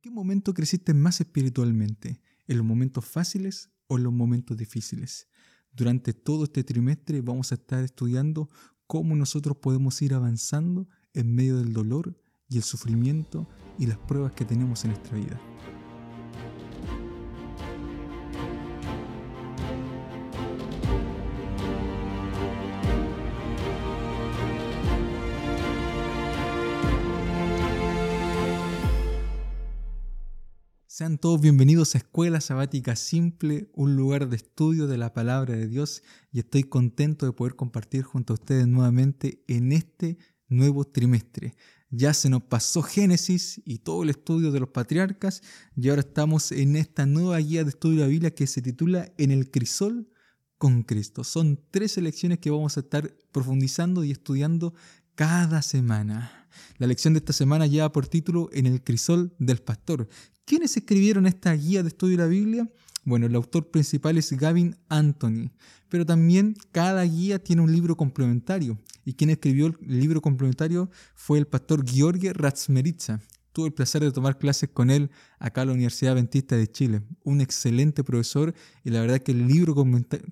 qué momento creciste más espiritualmente? ¿En los momentos fáciles o en los momentos difíciles? Durante todo este trimestre vamos a estar estudiando cómo nosotros podemos ir avanzando en medio del dolor y el sufrimiento y las pruebas que tenemos en nuestra vida. Sean todos bienvenidos a Escuela Sabática Simple, un lugar de estudio de la palabra de Dios y estoy contento de poder compartir junto a ustedes nuevamente en este nuevo trimestre. Ya se nos pasó Génesis y todo el estudio de los patriarcas y ahora estamos en esta nueva guía de estudio de la Biblia que se titula En el crisol con Cristo. Son tres lecciones que vamos a estar profundizando y estudiando cada semana. La lección de esta semana lleva por título En el crisol del pastor ¿Quiénes escribieron esta guía de estudio de la Biblia? Bueno, el autor principal es Gavin Anthony, pero también cada guía tiene un libro complementario. Y quien escribió el libro complementario fue el pastor George Ratzmeritza tuve el placer de tomar clases con él acá en la Universidad Adventista de Chile. Un excelente profesor y la verdad que el libro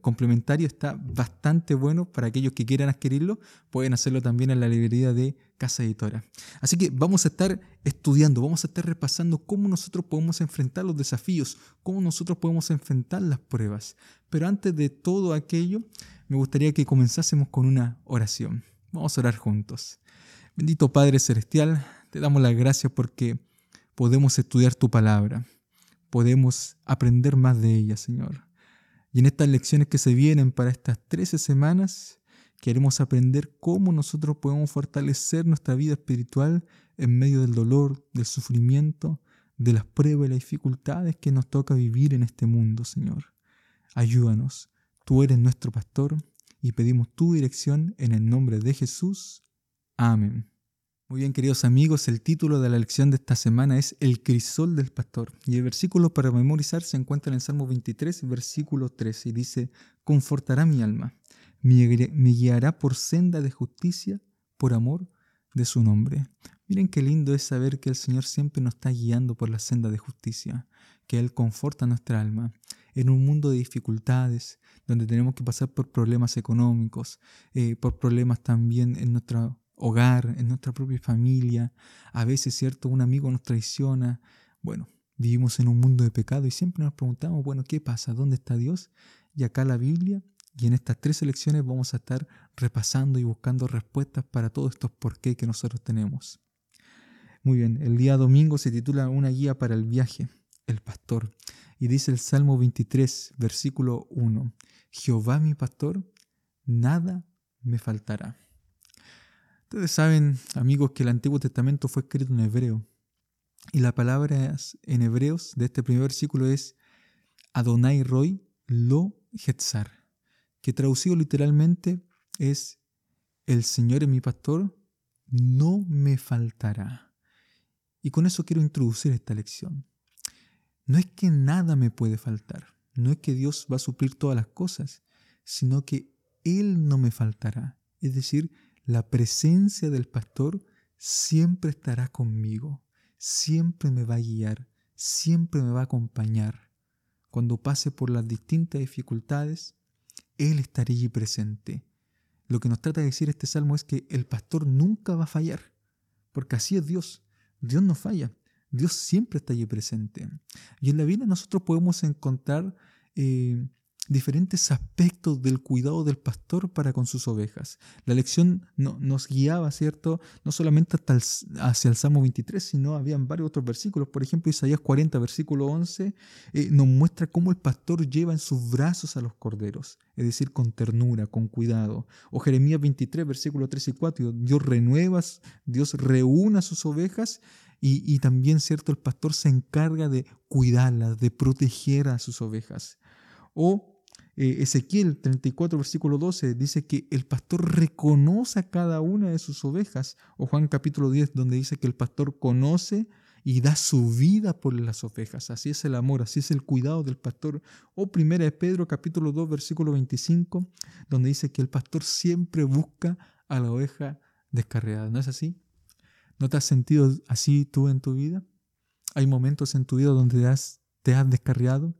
complementario está bastante bueno para aquellos que quieran adquirirlo. Pueden hacerlo también en la librería de Casa Editora. Así que vamos a estar estudiando, vamos a estar repasando cómo nosotros podemos enfrentar los desafíos, cómo nosotros podemos enfrentar las pruebas. Pero antes de todo aquello, me gustaría que comenzásemos con una oración. Vamos a orar juntos. Bendito Padre Celestial, te damos las gracias porque podemos estudiar tu palabra, podemos aprender más de ella, Señor. Y en estas lecciones que se vienen para estas 13 semanas, queremos aprender cómo nosotros podemos fortalecer nuestra vida espiritual en medio del dolor, del sufrimiento, de las pruebas y las dificultades que nos toca vivir en este mundo, Señor. Ayúdanos, tú eres nuestro pastor y pedimos tu dirección en el nombre de Jesús. Amén. Muy bien, queridos amigos, el título de la lección de esta semana es El crisol del pastor. Y el versículo para memorizar se encuentra en el Salmo 23, versículo 13, y dice, Confortará mi alma, me guiará por senda de justicia, por amor de su nombre. Miren qué lindo es saber que el Señor siempre nos está guiando por la senda de justicia, que Él conforta nuestra alma. En un mundo de dificultades, donde tenemos que pasar por problemas económicos, eh, por problemas también en nuestra hogar, en nuestra propia familia. A veces, ¿cierto? Un amigo nos traiciona. Bueno, vivimos en un mundo de pecado y siempre nos preguntamos, bueno, ¿qué pasa? ¿Dónde está Dios? Y acá la Biblia, y en estas tres lecciones vamos a estar repasando y buscando respuestas para todos estos por qué que nosotros tenemos. Muy bien, el día domingo se titula Una guía para el viaje, el pastor. Y dice el Salmo 23, versículo 1, Jehová mi pastor, nada me faltará. Ustedes saben, amigos, que el Antiguo Testamento fue escrito en hebreo. Y la palabra en hebreos de este primer versículo es Adonai Roy Lo Hetzar, que traducido literalmente es El Señor es mi pastor, no me faltará. Y con eso quiero introducir esta lección. No es que nada me puede faltar, no es que Dios va a suplir todas las cosas, sino que Él no me faltará. Es decir, la presencia del pastor siempre estará conmigo, siempre me va a guiar, siempre me va a acompañar. Cuando pase por las distintas dificultades, Él estará allí presente. Lo que nos trata de decir este salmo es que el pastor nunca va a fallar, porque así es Dios. Dios no falla, Dios siempre está allí presente. Y en la Biblia nosotros podemos encontrar eh, diferentes aspectos del cuidado del pastor para con sus ovejas. La lección no, nos guiaba, ¿cierto? No solamente hasta hacia el Salmo 23, sino habían varios otros versículos. Por ejemplo, Isaías 40, versículo 11, eh, nos muestra cómo el pastor lleva en sus brazos a los corderos, es decir, con ternura, con cuidado. O Jeremías 23, versículo 3 y 4, Dios renueva, Dios reúne a sus ovejas y también, ¿cierto? El pastor se encarga de cuidarlas, de proteger a sus ovejas. O eh, Ezequiel 34, versículo 12 dice que el pastor reconoce a cada una de sus ovejas. O Juan capítulo 10, donde dice que el pastor conoce y da su vida por las ovejas. Así es el amor, así es el cuidado del pastor. O primera de Pedro capítulo 2, versículo 25, donde dice que el pastor siempre busca a la oveja descarriada. ¿No es así? ¿No te has sentido así tú en tu vida? Hay momentos en tu vida donde te has, te has descarriado,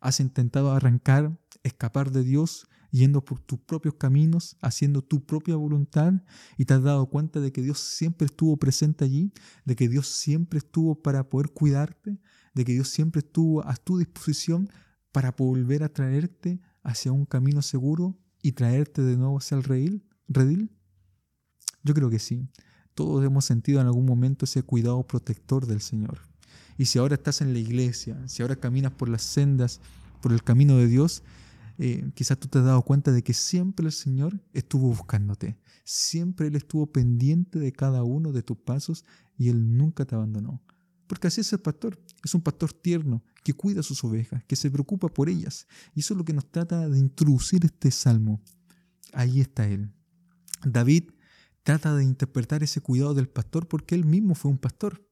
has intentado arrancar, escapar de Dios, yendo por tus propios caminos, haciendo tu propia voluntad, y te has dado cuenta de que Dios siempre estuvo presente allí, de que Dios siempre estuvo para poder cuidarte, de que Dios siempre estuvo a tu disposición para volver a traerte hacia un camino seguro y traerte de nuevo hacia el redil? Yo creo que sí. Todos hemos sentido en algún momento ese cuidado protector del Señor. Y si ahora estás en la iglesia, si ahora caminas por las sendas, por el camino de Dios, eh, quizás tú te has dado cuenta de que siempre el Señor estuvo buscándote. Siempre Él estuvo pendiente de cada uno de tus pasos y Él nunca te abandonó. Porque así es el pastor. Es un pastor tierno que cuida sus ovejas, que se preocupa por ellas. Y eso es lo que nos trata de introducir este salmo. Ahí está Él. David trata de interpretar ese cuidado del pastor porque él mismo fue un pastor.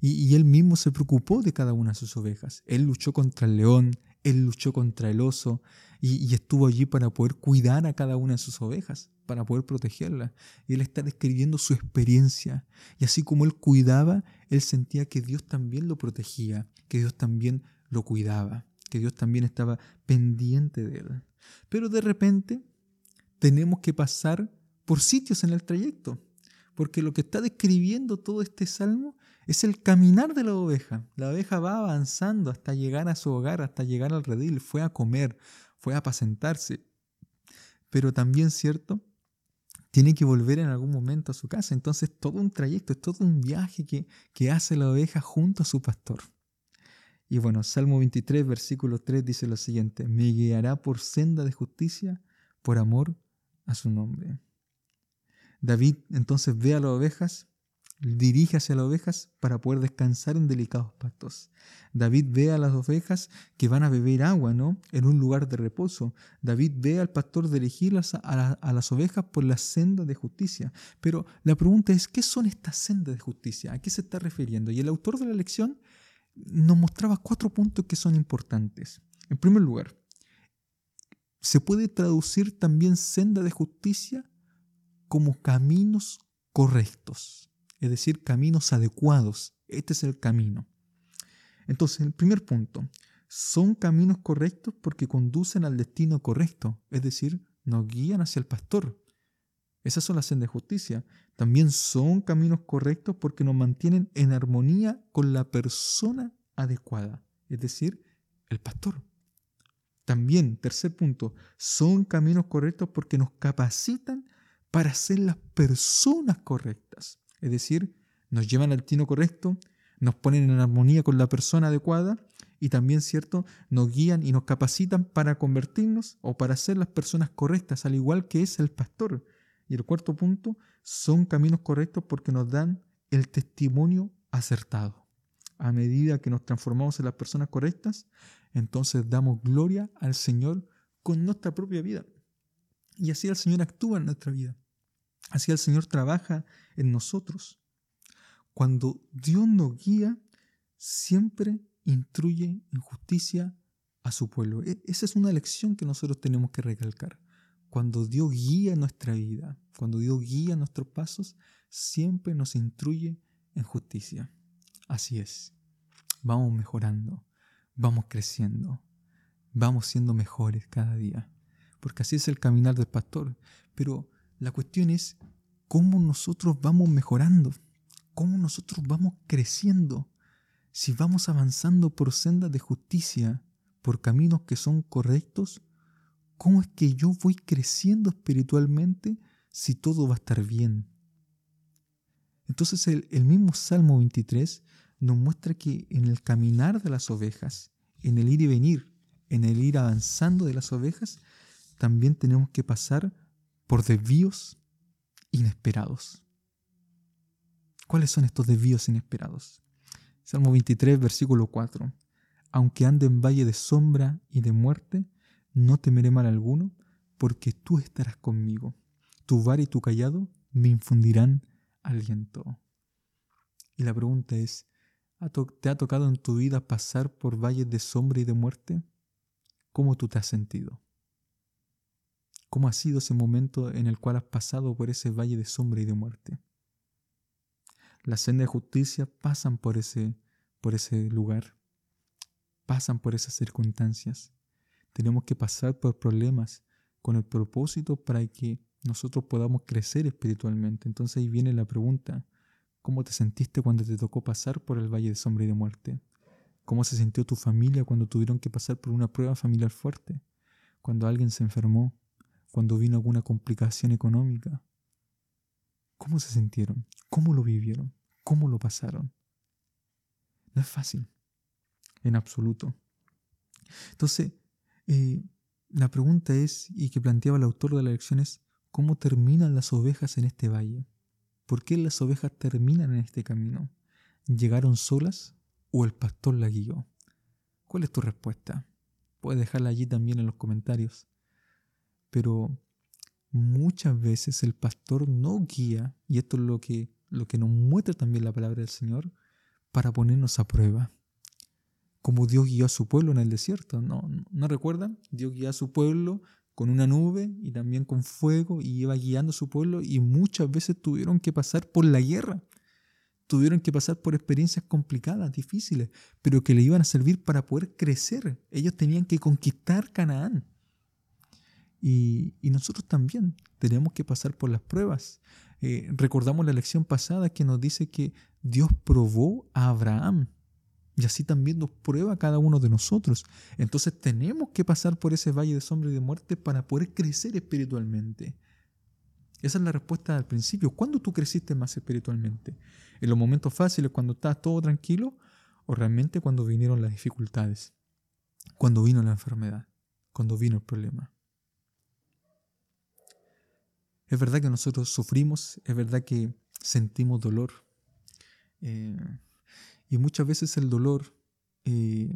Y, él mismo se preocupó de cada una de sus ovejas. Él luchó contra el león, él luchó contra el oso y, estuvo allí para poder cuidar a cada una de sus ovejas, para poder protegerlas. Y él está describiendo su experiencia. Y así como él cuidaba, él sentía que Dios también lo protegía, que Dios también lo cuidaba, que Dios también estaba pendiente de él. Pero de repente tenemos que pasar por sitios en el trayecto, porque lo que está describiendo todo este salmo es el caminar de la oveja. La oveja va avanzando hasta llegar a su hogar, hasta llegar al redil, fue a comer, fue a apacentarse. Pero también, ¿cierto? Tiene que volver en algún momento a su casa. Entonces, todo un trayecto, es todo un viaje que, que hace la oveja junto a su pastor. Y bueno, Salmo 23, versículo 3 dice lo siguiente, me guiará por senda de justicia por amor a su nombre. David entonces ve a las ovejas, dirige hacia las ovejas para poder descansar en delicados pastos. David ve a las ovejas que van a beber agua, ¿no? En un lugar de reposo. David ve al pastor dirigir a, a las ovejas por la senda de justicia. Pero la pregunta es, ¿qué son estas sendas de justicia? ¿A qué se está refiriendo? Y el autor de la lección nos mostraba cuatro puntos que son importantes. En primer lugar, se puede traducir también senda de justicia como caminos correctos, es decir, caminos adecuados. Este es el camino. Entonces, el primer punto, son caminos correctos porque conducen al destino correcto, es decir, nos guían hacia el pastor. Esas son las sendas de justicia. También son caminos correctos porque nos mantienen en armonía con la persona adecuada, es decir, el pastor. También, tercer punto, son caminos correctos porque nos capacitan para ser las personas correctas. Es decir, nos llevan al tino correcto, nos ponen en armonía con la persona adecuada y también, ¿cierto?, nos guían y nos capacitan para convertirnos o para ser las personas correctas, al igual que es el pastor. Y el cuarto punto, son caminos correctos porque nos dan el testimonio acertado. A medida que nos transformamos en las personas correctas, entonces damos gloria al Señor con nuestra propia vida. Y así el Señor actúa en nuestra vida. Así el Señor trabaja en nosotros. Cuando Dios nos guía, siempre instruye en justicia a su pueblo. E, esa es una lección que nosotros tenemos que recalcar. Cuando Dios guía nuestra vida, cuando Dios guía nuestros pasos, siempre nos instruye en justicia. Así es. Vamos mejorando, vamos creciendo, vamos siendo mejores cada día porque así es el caminar del pastor. Pero la cuestión es cómo nosotros vamos mejorando, cómo nosotros vamos creciendo, si vamos avanzando por sendas de justicia, por caminos que son correctos, ¿cómo es que yo voy creciendo espiritualmente si todo va a estar bien? Entonces el, el mismo Salmo 23 nos muestra que en el caminar de las ovejas, en el ir y venir, en el ir avanzando de las ovejas, también tenemos que pasar por desvíos inesperados. ¿Cuáles son estos desvíos inesperados? Salmo 23, versículo 4. Aunque ande en valle de sombra y de muerte, no temeré mal alguno, porque tú estarás conmigo. Tu var y tu callado me infundirán aliento. Y la pregunta es, ¿te ha tocado en tu vida pasar por valles de sombra y de muerte? ¿Cómo tú te has sentido? ¿Cómo ha sido ese momento en el cual has pasado por ese valle de sombra y de muerte? Las sendas de justicia pasan por ese, por ese lugar, pasan por esas circunstancias. Tenemos que pasar por problemas con el propósito para que nosotros podamos crecer espiritualmente. Entonces ahí viene la pregunta, ¿cómo te sentiste cuando te tocó pasar por el valle de sombra y de muerte? ¿Cómo se sintió tu familia cuando tuvieron que pasar por una prueba familiar fuerte? Cuando alguien se enfermó, cuando vino alguna complicación económica. ¿Cómo se sintieron? ¿Cómo lo vivieron? ¿Cómo lo pasaron? No es fácil, en absoluto. Entonces, eh, la pregunta es, y que planteaba el autor de la lección es, ¿cómo terminan las ovejas en este valle? ¿Por qué las ovejas terminan en este camino? ¿Llegaron solas o el pastor la guió? ¿Cuál es tu respuesta? Puedes dejarla allí también en los comentarios. Pero muchas veces el pastor no guía, y esto es lo que, lo que nos muestra también la palabra del Señor, para ponernos a prueba. Como Dios guió a su pueblo en el desierto, ¿no, ¿no recuerdan? Dios guió a su pueblo con una nube y también con fuego y iba guiando a su pueblo y muchas veces tuvieron que pasar por la guerra, tuvieron que pasar por experiencias complicadas, difíciles, pero que le iban a servir para poder crecer. Ellos tenían que conquistar Canaán. Y, nosotros también tenemos que pasar por las pruebas. Eh, recordamos la lección pasada que nos dice que Dios probó a Abraham y así también nos prueba cada uno de nosotros. Entonces tenemos que pasar por ese valle de sombra y de muerte para poder crecer espiritualmente. Esa es la respuesta al principio. ¿Cuándo tú creciste más espiritualmente? ¿En los momentos fáciles, cuando estabas todo tranquilo? ¿O realmente cuando vinieron las dificultades? Cuando vino la enfermedad? Cuando vino el problema? Es verdad que nosotros sufrimos, es verdad que sentimos dolor. Eh, y muchas veces el dolor, eh,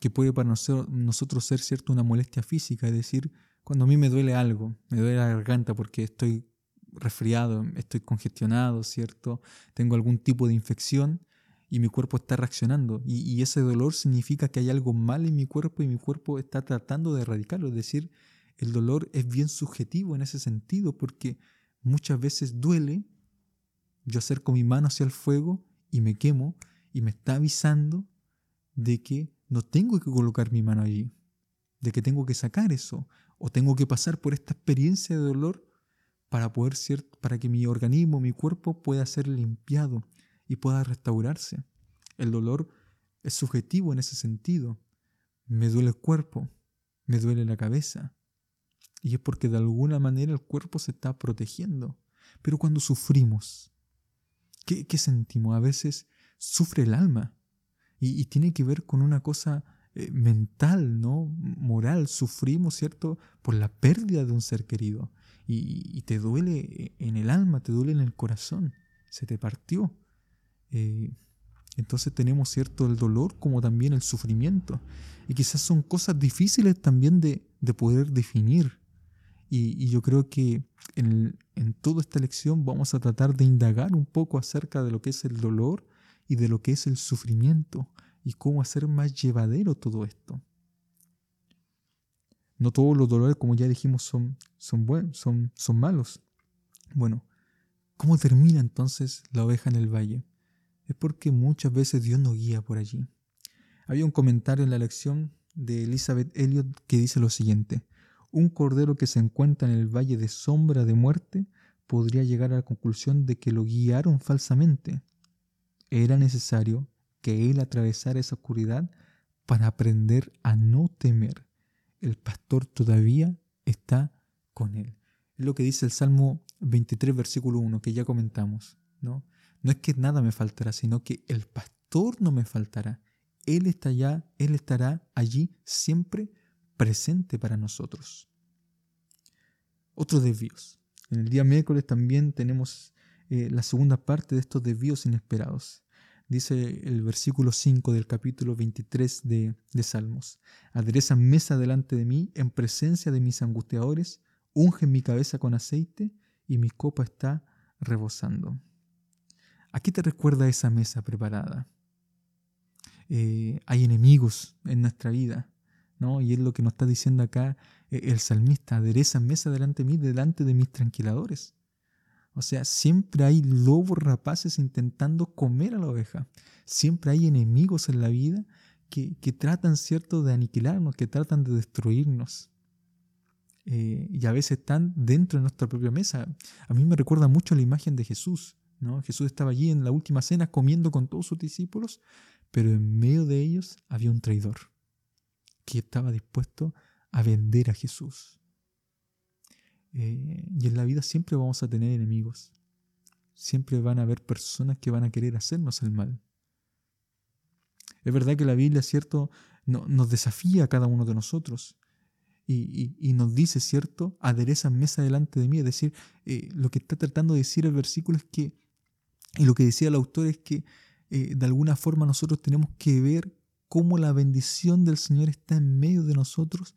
que puede para nosotros ser cierto una molestia física, es decir, cuando a mí me duele algo, me duele la garganta porque estoy resfriado, estoy congestionado, ¿cierto? Tengo algún tipo de infección y mi cuerpo está reaccionando. Y, y, ese dolor significa que hay algo mal en mi cuerpo y mi cuerpo está tratando de erradicarlo. Es decir, el dolor es bien subjetivo en ese sentido porque muchas veces duele. Yo acerco mi mano hacia el fuego y me quemo, y me está avisando de que no tengo que colocar mi mano allí, de que tengo que sacar eso o tengo que pasar por esta experiencia de dolor para poder ser, para que mi organismo, mi cuerpo pueda ser limpiado y pueda restaurarse. El dolor es subjetivo en ese sentido. Me duele el cuerpo, me duele la cabeza. Y es porque de alguna manera el cuerpo se está protegiendo. Pero cuando sufrimos, ¿qué, qué sentimos? A veces sufre el alma. Y, tiene que ver con una cosa eh, mental, ¿no? Moral. Sufrimos, ¿cierto? Por la pérdida de un ser querido. Y, te duele en el alma, te duele en el corazón. Se te partió. Eh, entonces tenemos, ¿cierto? El dolor como también el sufrimiento. Y quizás son cosas difíciles también de, poder definir. Y, yo creo que en, en, toda esta lección vamos a tratar de indagar un poco acerca de lo que es el dolor y de lo que es el sufrimiento y cómo hacer más llevadero todo esto. No todos los dolores, como ya dijimos, son, son buenos, son, son malos. Bueno, ¿cómo termina entonces la oveja en el valle? Es porque muchas veces Dios nos guía por allí. Había un comentario en la lección de Elizabeth Elliot que dice lo siguiente: Un cordero que se encuentra en el valle de sombra de muerte podría llegar a la conclusión de que lo guiaron falsamente era necesario que él atravesara esa oscuridad para aprender a no temer. El pastor todavía está con él. Es lo que dice el Salmo 23, versículo 1, que ya comentamos. ¿no? no es que nada me faltará, sino que el pastor no me faltará. Él, está allá, él estará allí siempre presente para nosotros. Otros desvíos. En el día miércoles también tenemos eh, la segunda parte de estos desvíos inesperados. Dice el versículo 5 del capítulo 23 de, Salmos. Adereza mesa delante de mí en presencia de mis angustiadores, unge mi cabeza con aceite y mi copa está rebosando. ¿A qué te recuerda esa mesa preparada? Eh, hay enemigos en nuestra vida, Y es lo que nos está diciendo acá eh, el salmista, adereza mesa delante de mí, delante de mis tranquiladores. O sea, siempre hay lobos rapaces intentando comer a la oveja. Siempre hay enemigos en la vida que, tratan, ¿cierto?, de aniquilarnos, que tratan de destruirnos. Eh, y a veces están dentro de nuestra propia mesa. A mí me recuerda mucho la imagen de Jesús. ¿no? Jesús estaba allí en la última cena comiendo con todos sus discípulos, pero en medio de ellos había un traidor que estaba dispuesto a vender a Jesús. Eh, y en la vida siempre vamos a tener enemigos. Siempre van a haber personas que van a querer hacernos el mal. Es verdad que la Biblia, ¿cierto?, no, nos desafía a cada uno de nosotros y, nos dice, ¿cierto?, adereza mesa delante de mí. Es decir, eh, lo que está tratando de decir el versículo es que, y lo que decía el autor es que eh, de alguna forma nosotros tenemos que ver cómo la bendición del Señor está en medio de nosotros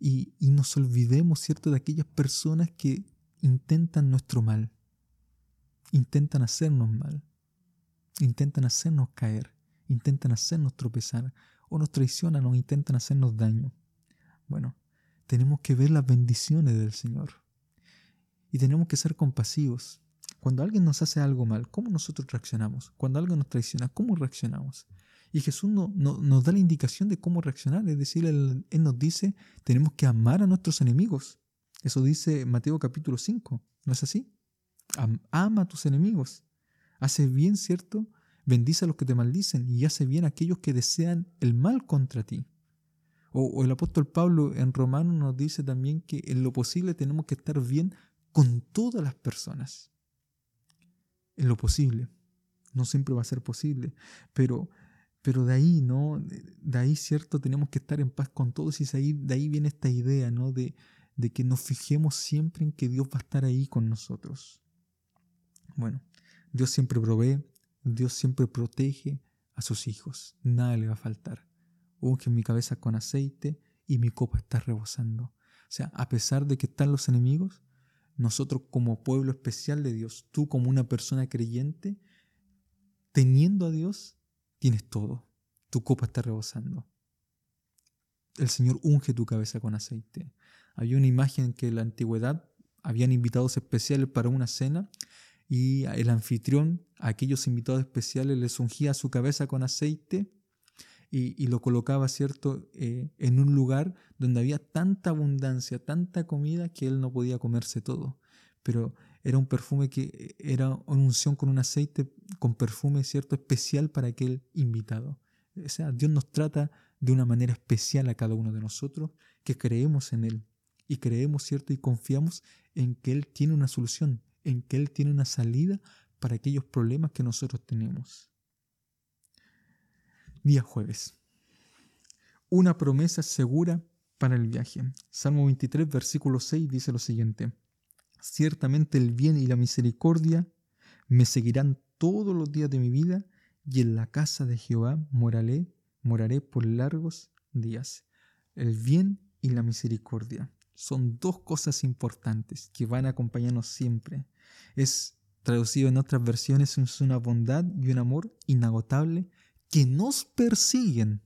y, y nos olvidemos, ¿cierto?, de aquellas personas que intentan nuestro mal, intentan hacernos mal, intentan hacernos caer intentan hacernos tropezar, o nos traicionan o intentan hacernos daño. Bueno, tenemos que ver las bendiciones del Señor. Y tenemos que ser compasivos. Cuando alguien nos hace algo mal, ¿cómo nosotros reaccionamos? Cuando alguien nos traiciona, ¿cómo reaccionamos? Y Jesús no, nos da la indicación de cómo reaccionar. Es decir, él, nos dice, tenemos que amar a nuestros enemigos. Eso dice Mateo capítulo 5. ¿No es así? ama a tus enemigos. Hace bien, ¿cierto? bendice a los que te maldicen y hace bien a aquellos que desean el mal contra ti. O, el apóstol Pablo en Romano nos dice también que en lo posible tenemos que estar bien con todas las personas. En lo posible. No siempre va a ser posible, pero, pero de ahí, ¿no? De ahí, ¿cierto? Tenemos que estar en paz con todos y de ahí, de ahí viene esta idea, ¿no? De, de que nos fijemos siempre en que Dios va a estar ahí con nosotros. Bueno, Dios siempre provee, Dios siempre protege a sus hijos, nada le va a faltar. Unge mi cabeza con aceite y mi copa está rebosando. O sea, a pesar de que están los enemigos, nosotros como pueblo especial de Dios, tú como una persona creyente, teniendo a Dios, tienes todo. Tu copa está rebosando. El Señor unge tu cabeza con aceite. Había una imagen que en la antigüedad habían invitados especiales para una cena y el anfitrión a aquellos invitados especiales les ungía su cabeza con aceite y, lo colocaba, ¿cierto?, eh, en un lugar donde había tanta abundancia, tanta comida que él no podía comerse todo. Pero era un perfume que era una unción con un aceite, con perfume, ¿cierto?, especial para aquel invitado. O sea, Dios nos trata de una manera especial a cada uno de nosotros que creemos en Él y creemos, ¿cierto? Y confiamos en que Él tiene una solución, en que Él tiene una salida para aquellos problemas que nosotros tenemos. Día jueves. Una promesa segura para el viaje. Salmo 23, versículo 6 dice lo siguiente. Ciertamente el bien y la misericordia me seguirán todos los días de mi vida y en la casa de Jehová moraré, moraré por largos días. El bien y la misericordia son dos cosas importantes que van a acompañarnos siempre. Es traducido en otras versiones, es una bondad y un amor inagotable que nos persiguen.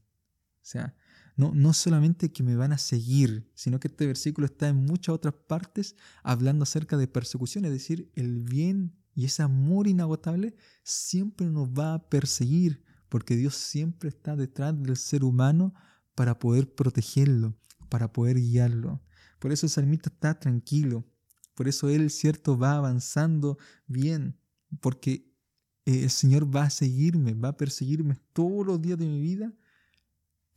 O sea, no, no solamente que me van a seguir, sino que este versículo está en muchas otras partes hablando acerca de persecución, es decir, el bien y ese amor inagotable siempre nos va a perseguir, porque Dios siempre está detrás del ser humano para poder protegerlo, para poder guiarlo. Por eso el salmista está tranquilo, por eso Él, cierto, va avanzando bien, porque eh, el Señor va a seguirme, va a perseguirme todos los días de mi vida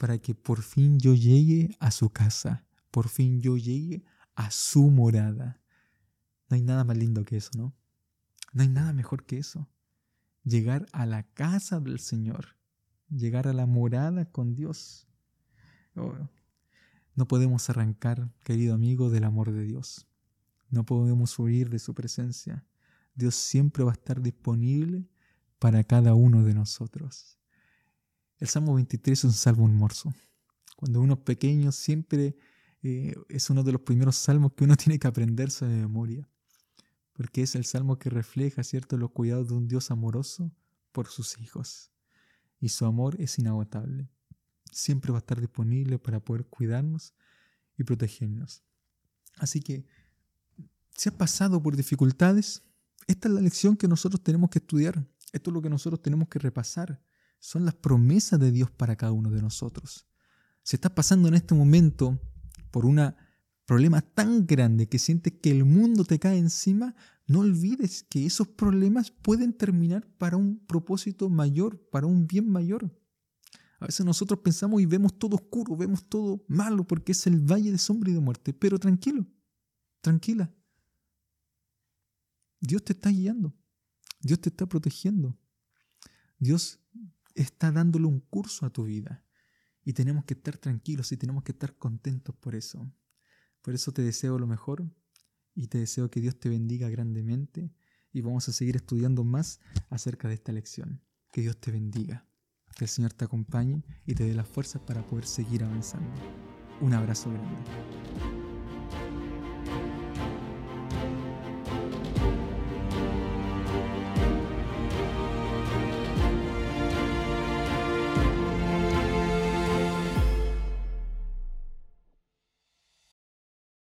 para que por fin yo llegue a su casa, por fin yo llegue a su morada. No hay nada más lindo que eso, ¿no? No hay nada mejor que eso. Llegar a la casa del Señor, llegar a la morada con Dios. Oh, no podemos arrancar, querido amigo, del amor de Dios. No podemos huir de su presencia. Dios siempre va a estar disponible para cada uno de nosotros. El Salmo 23 es un salmo hermoso. Cuando uno es pequeño siempre eh, es uno de los primeros salmos que uno tiene que aprenderse de memoria, porque es el salmo que refleja, ¿cierto?, los cuidados de un Dios amoroso por sus hijos. Y su amor es inagotable. Siempre va a estar disponible para poder cuidarnos y protegernos. Así que si has pasado por dificultades, Esta es la lección que nosotros tenemos que estudiar. Esto es lo que nosotros tenemos que repasar. Son las promesas de Dios para cada uno de nosotros. Si estás pasando en este momento por un problema tan grande que sientes que el mundo te cae encima, no olvides que esos problemas pueden terminar para un propósito mayor, para un bien mayor. A veces nosotros pensamos y vemos todo oscuro, vemos todo malo porque es el valle de sombra y de muerte. Pero tranquilo, tranquila. Dios te está guiando. Dios te está protegiendo. Dios está dándole un curso a tu vida. Y tenemos que estar tranquilos y tenemos que estar contentos por eso. Por eso te deseo lo mejor y te deseo que Dios te bendiga grandemente y vamos a seguir estudiando más acerca de esta lección. Que Dios te bendiga, que el Señor te acompañe y te dé las fuerzas para poder seguir avanzando. Un abrazo grande.